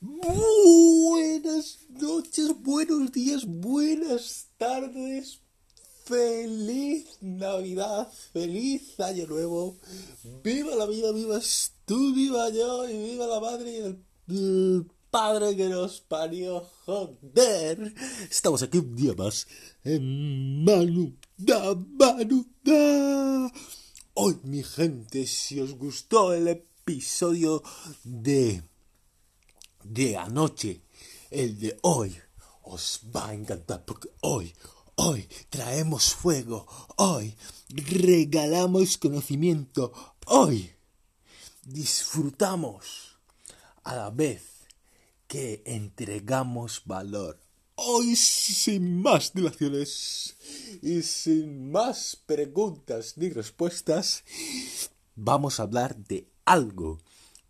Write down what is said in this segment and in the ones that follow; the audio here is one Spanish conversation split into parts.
Buenas noches, buenos días, buenas tardes. Feliz Navidad, feliz Año Nuevo. Viva la vida, viva tú, viva yo y viva la madre y el, el padre que nos parió. Joder. Estamos aquí un día más en Manu da Manu da. Hoy, mi gente, si os gustó el episodio de de anoche, el de hoy, os va a encantar porque hoy, hoy traemos fuego, hoy regalamos conocimiento, hoy disfrutamos a la vez que entregamos valor. Hoy sin más dilaciones y sin más preguntas ni respuestas, vamos a hablar de algo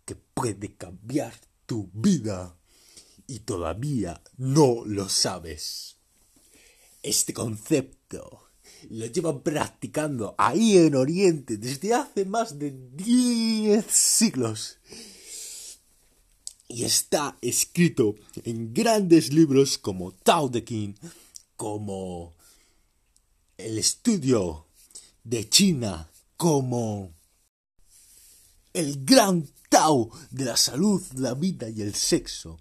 que puede cambiar tu vida y todavía no lo sabes. Este concepto lo llevan practicando ahí en Oriente desde hace más de 10 siglos. Y está escrito en grandes libros como Tao de King, como El estudio de China, como el gran De la salud, la vida y el sexo.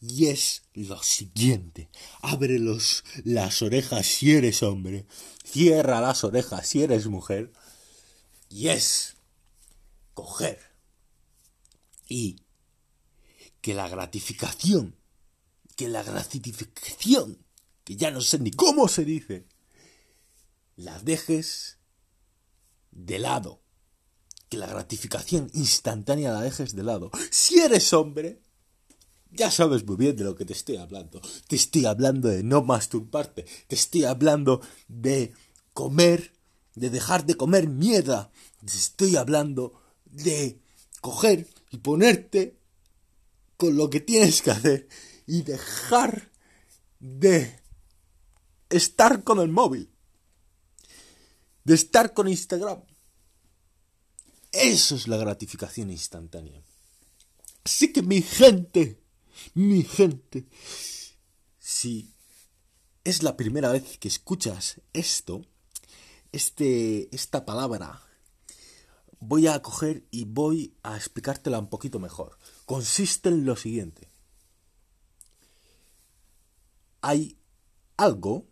Y es lo siguiente. Abre los, las orejas si eres hombre. Cierra las orejas si eres mujer. Y es coger. Y que la gratificación, que la gratificación, que ya no sé ni cómo se dice, la dejes de lado que la gratificación instantánea la dejes de lado. Si eres hombre, ya sabes muy bien de lo que te estoy hablando. Te estoy hablando de no masturbarte. Te estoy hablando de comer, de dejar de comer mierda. Te estoy hablando de coger y ponerte con lo que tienes que hacer y dejar de estar con el móvil. De estar con Instagram eso es la gratificación instantánea. Así que mi gente, mi gente, si es la primera vez que escuchas esto, este, esta palabra, voy a coger y voy a explicártela un poquito mejor. Consiste en lo siguiente. Hay algo,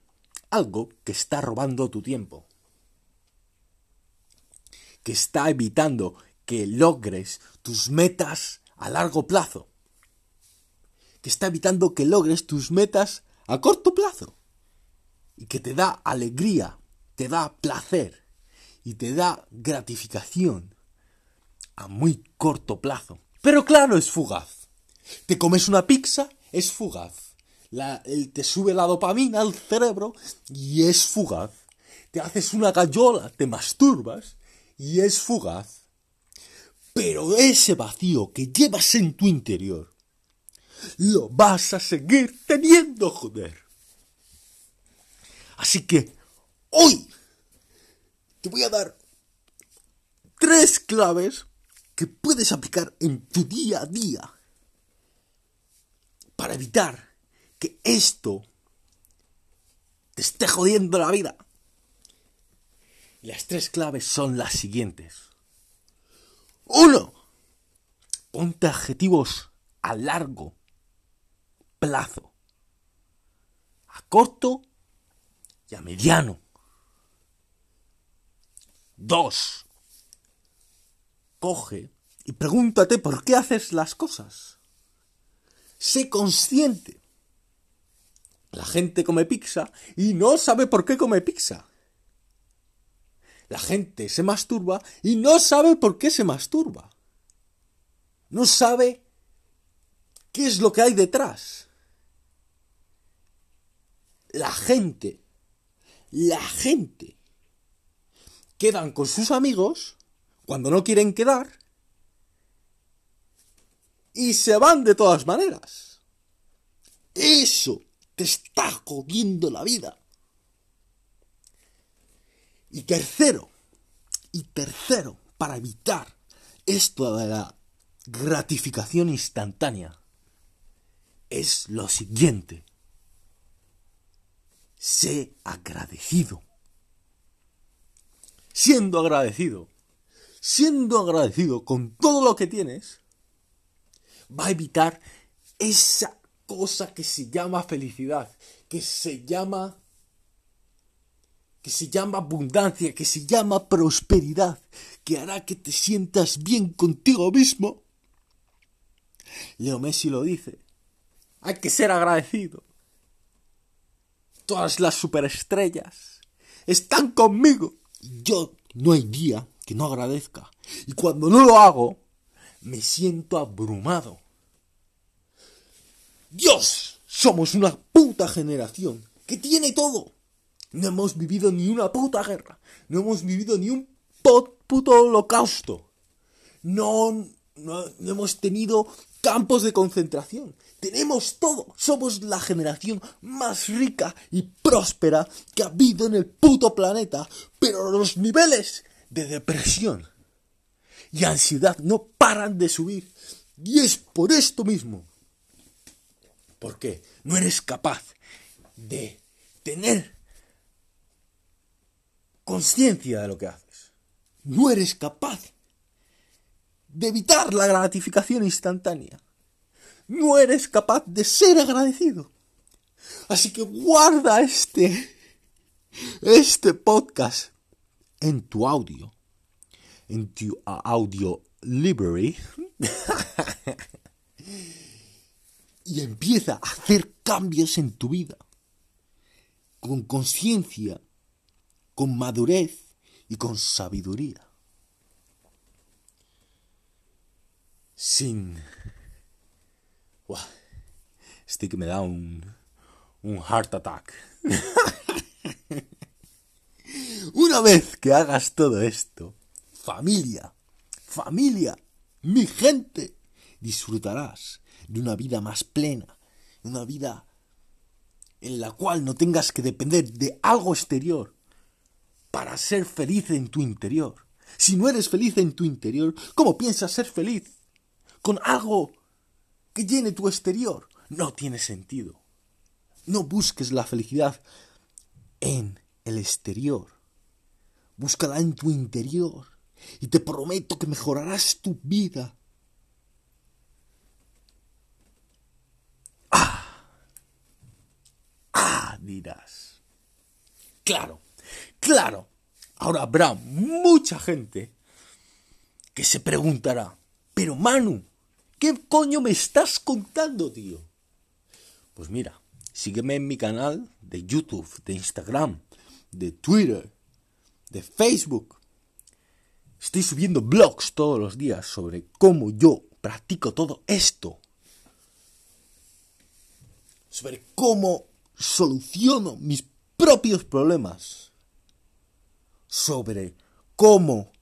algo que está robando tu tiempo está evitando que logres tus metas a largo plazo. Que está evitando que logres tus metas a corto plazo. Y que te da alegría, te da placer y te da gratificación a muy corto plazo. Pero claro, es fugaz. Te comes una pizza, es fugaz. La, te sube la dopamina al cerebro y es fugaz. Te haces una gallola, te masturbas y es fugaz. Pero ese vacío que llevas en tu interior, lo vas a seguir teniendo, joder. Así que hoy te voy a dar tres claves que puedes aplicar en tu día a día para evitar que esto te esté jodiendo la vida. Las tres claves son las siguientes. Uno, ponte adjetivos a largo plazo, a corto y a mediano. Dos, coge y pregúntate por qué haces las cosas. Sé consciente. La gente come pizza y no sabe por qué come pizza. La gente se masturba y no sabe por qué se masturba. No sabe qué es lo que hay detrás. La gente, la gente, quedan con sus amigos cuando no quieren quedar y se van de todas maneras. Eso te está jodiendo la vida. Y tercero, y tercero, para evitar esto de la gratificación instantánea, es lo siguiente. Sé agradecido. Siendo agradecido, siendo agradecido con todo lo que tienes, va a evitar esa cosa que se llama felicidad, que se llama que se llama abundancia, que se llama prosperidad, que hará que te sientas bien contigo mismo. Leo Messi lo dice. Hay que ser agradecido. Todas las superestrellas están conmigo. Yo no hay día que no agradezca. Y cuando no lo hago, me siento abrumado. Dios, somos una puta generación que tiene todo. No hemos vivido ni una puta guerra. No hemos vivido ni un puto holocausto. No, no, hemos tenido campos de concentración. Tenemos todo. Somos la generación más rica y próspera que ha habido en el puto planeta. Pero los niveles de depresión y ansiedad no paran de subir. Y es por esto mismo. Porque no eres capaz de tener conciencia de lo que haces. No eres capaz de evitar la gratificación instantánea. No eres capaz de ser agradecido. Así que guarda este este podcast en tu audio, en tu audio library y empieza a hacer cambios en tu vida con conciencia con madurez y con sabiduría. Sin... Uah, este que me da un, un heart attack. Una vez que hagas todo esto, familia, familia, mi gente, disfrutarás de una vida más plena, una vida en la cual no tengas que depender de algo exterior para ser feliz en tu interior. Si no eres feliz en tu interior, ¿cómo piensas ser feliz? Con algo que llene tu exterior. No tiene sentido. No busques la felicidad en el exterior. Búscala en tu interior. Y te prometo que mejorarás tu vida. Ah. Ah, dirás. Claro Claro, ahora habrá mucha gente que se preguntará, pero Manu, ¿qué coño me estás contando, tío? Pues mira, sígueme en mi canal de YouTube, de Instagram, de Twitter, de Facebook. Estoy subiendo blogs todos los días sobre cómo yo practico todo esto. Sobre cómo soluciono mis propios problemas sobre cómo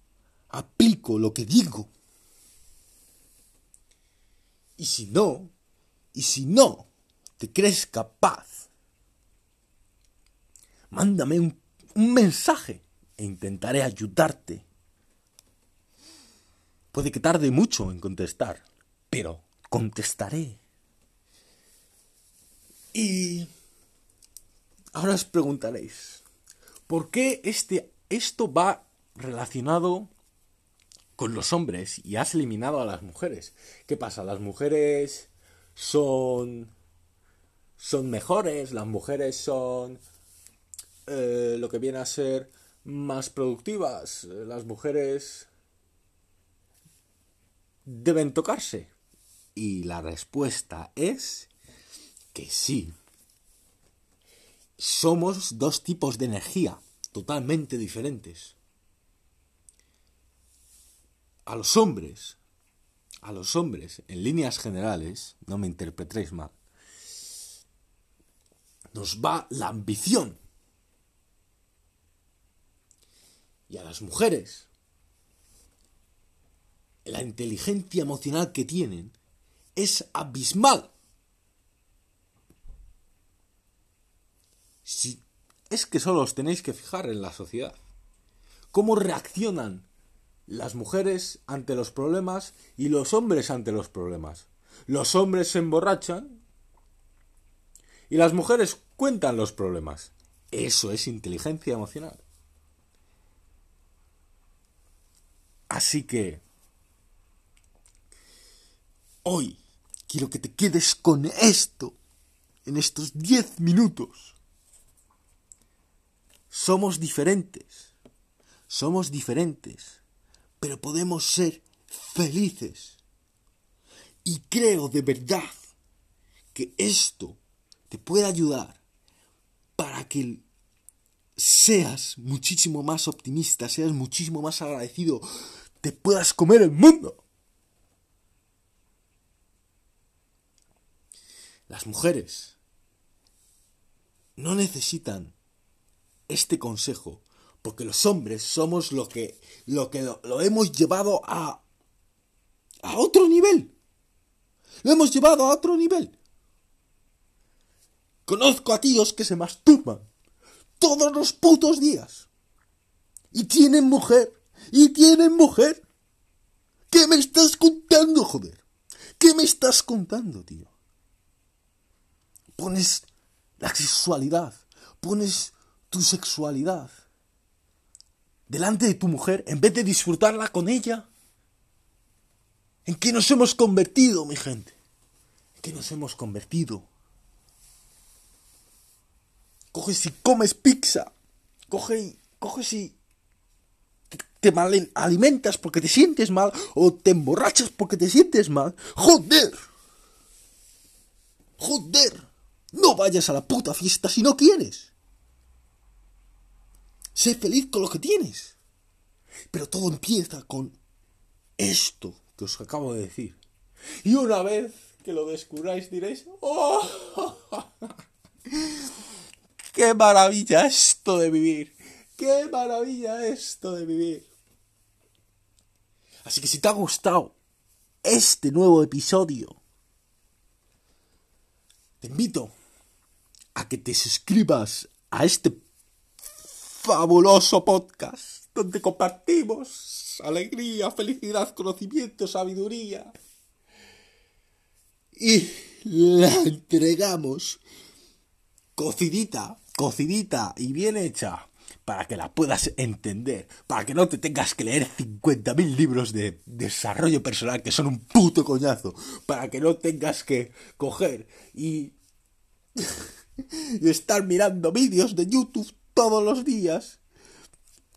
aplico lo que digo. Y si no, y si no te crees capaz, mándame un, mensaje e intentaré ayudarte. Puede que tarde mucho en contestar, pero contestaré. Y ahora os preguntaréis, ¿por qué este esto va relacionado con los hombres y has eliminado a las mujeres. ¿Qué pasa? Las mujeres son son mejores, las mujeres son eh, lo que viene a ser más productivas, las mujeres deben tocarse. Y la respuesta es que sí. Somos dos tipos de energía totalmente diferentes. A los hombres, a los hombres, en líneas generales, no me interpretéis mal, nos va la ambición. Y a las mujeres, la inteligencia emocional que tienen es abismal. Si es que solo os tenéis que fijar en la sociedad. ¿Cómo reaccionan las mujeres ante los problemas y los hombres ante los problemas? Los hombres se emborrachan Y las mujeres cuentan los problemas. Eso es inteligencia emocional. Así que hoy quiero que te quedes con esto en estos 10 minutos. Somos diferentes. Somos diferentes. Pero podemos ser felices. Y creo de verdad que esto te puede ayudar para que seas muchísimo más optimista, seas muchísimo más agradecido, te puedas comer el mundo. Las mujeres no necesitan este consejo porque los hombres somos lo que lo que lo, hemos llevado a a otro nivel. Lo hemos llevado a otro nivel. Conozco a tíos que se masturban todos los putos días. Y tienen mujer. Y tienen mujer. ¿Qué me estás contando, joder? ¿Qué me estás contando, tío? Pones la sexualidad, pones tu sexualidad delante de tu mujer en vez de disfrutarla con ella. ¿En qué nos hemos convertido, mi gente? ¿En qué nos hemos convertido? Coges y comes pizza. Coge y, coges y te mal alimentas porque te sientes mal o te emborrachas porque te sientes mal. ¡Joder! ¡Joder! No vayas a la puta fiesta si no quieres. Sé feliz con lo que tienes. Pero todo empieza con esto que os acabo de decir. Y una vez que lo descubráis diréis, ¡Oh! ¡Qué maravilla esto de vivir! ¡Qué maravilla esto de vivir! Así que si te ha gustado este nuevo episodio, te invito a que te suscribas a este fabuloso podcast donde compartimos alegría, felicidad, conocimiento, sabiduría. Y la entregamos cocidita, cocidita y bien hecha para que la puedas entender, para que no te tengas que leer 50.000 libros de desarrollo personal que son un puto coñazo, para que no tengas que coger y, y estar mirando vídeos de YouTube todos los días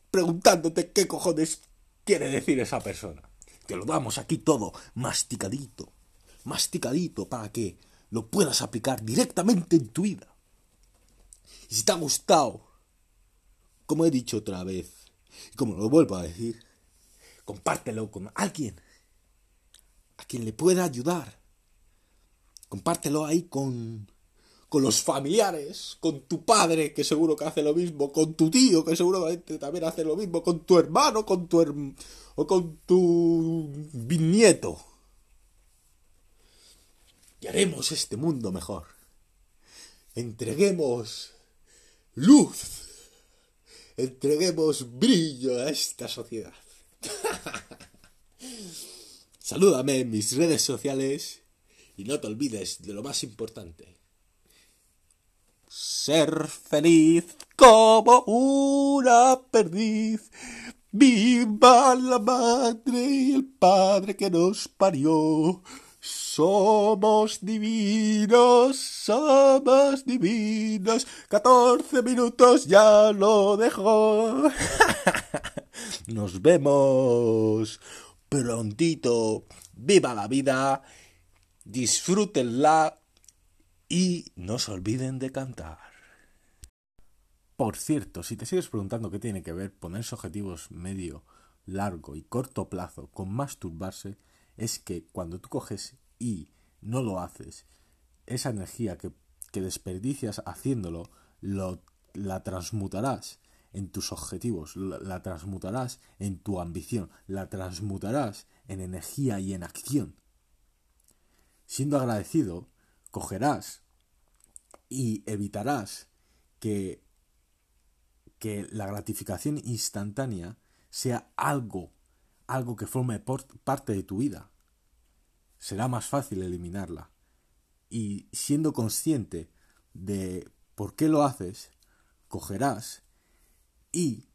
preguntándote qué cojones quiere decir esa persona. Te lo damos aquí todo masticadito, masticadito para que lo puedas aplicar directamente en tu vida. Y si te ha gustado, como he dicho otra vez, y como lo vuelvo a decir, compártelo con alguien a quien le pueda ayudar. Compártelo ahí con con los familiares, con tu padre, que seguro que hace lo mismo, con tu tío, que seguramente también hace lo mismo, con tu hermano, con tu o con tu bisnieto. Y haremos este mundo mejor. Entreguemos luz. Entreguemos brillo a esta sociedad. Salúdame en mis redes sociales y no te olvides de lo más importante ser feliz como una perdiz. Viva la madre y el padre que nos parió. Somos divinos, somos divinos. Catorce minutos ya lo dejó. Nos vemos prontito. Viva la vida. Disfrútenla y no se olviden de cantar. Por cierto, si te sigues preguntando qué tiene que ver ponerse objetivos medio, largo y corto plazo con masturbarse, es que cuando tú coges y no lo haces, esa energía que, desperdicias haciéndolo, lo, la transmutarás en tus objetivos, la, la transmutarás en tu ambición, la transmutarás en energía y en acción. Siendo agradecido, cogerás y evitarás que, que la gratificación instantánea sea algo, algo que forme parte de tu vida. Será más fácil eliminarla. Y siendo consciente, de por qué lo haces, cogerás y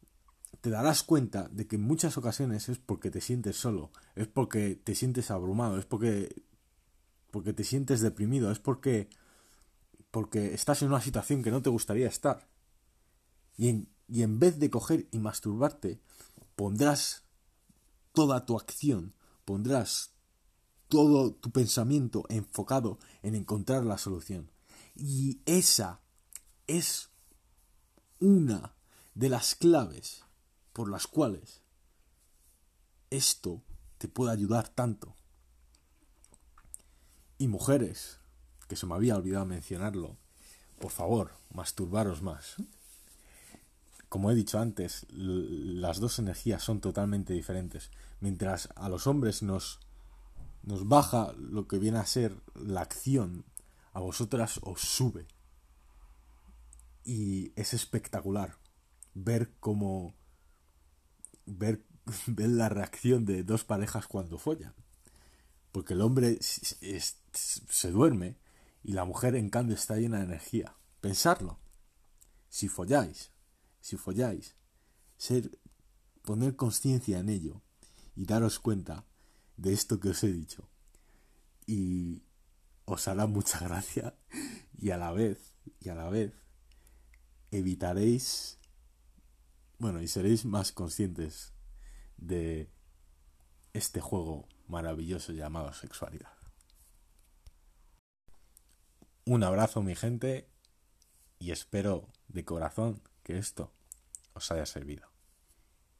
te darás cuenta de que en muchas ocasiones es porque te sientes solo, es porque te sientes abrumado, es porque porque te sientes deprimido, es porque porque estás en una situación que no te gustaría estar. Y en, y en vez de coger y masturbarte, pondrás toda tu acción, pondrás todo tu pensamiento enfocado en encontrar la solución. Y esa es una de las claves por las cuales esto te puede ayudar tanto. Y mujeres, que se me había olvidado mencionarlo, por favor, masturbaros más. Como he dicho antes, las dos energías son totalmente diferentes. Mientras a los hombres nos, nos baja lo que viene a ser la acción, a vosotras os sube. Y es espectacular ver cómo ver, ver la reacción de dos parejas cuando follan. Porque el hombre se duerme y la mujer en cambio está llena de energía. Pensarlo. Si folláis, si folláis, ser, poner conciencia en ello y daros cuenta de esto que os he dicho. Y os hará mucha gracia y a la vez, y a la vez, evitaréis, bueno, y seréis más conscientes de este juego maravilloso llamado sexualidad. Un abrazo mi gente y espero de corazón que esto os haya servido.